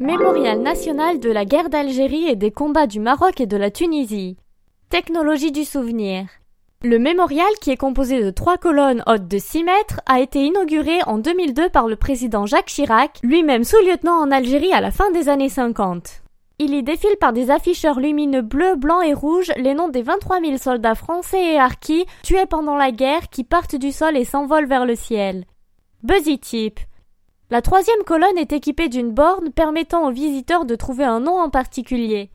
Mémorial national de la guerre d'Algérie et des combats du Maroc et de la Tunisie. Technologie du souvenir. Le mémorial, qui est composé de trois colonnes hautes de 6 mètres, a été inauguré en 2002 par le président Jacques Chirac, lui-même sous-lieutenant en Algérie à la fin des années 50. Il y défile par des afficheurs lumineux bleus, blancs et rouges les noms des 23 000 soldats français et harkis tués pendant la guerre qui partent du sol et s'envolent vers le ciel. Buzzy Tip. La troisième colonne est équipée d'une borne permettant aux visiteurs de trouver un nom en particulier.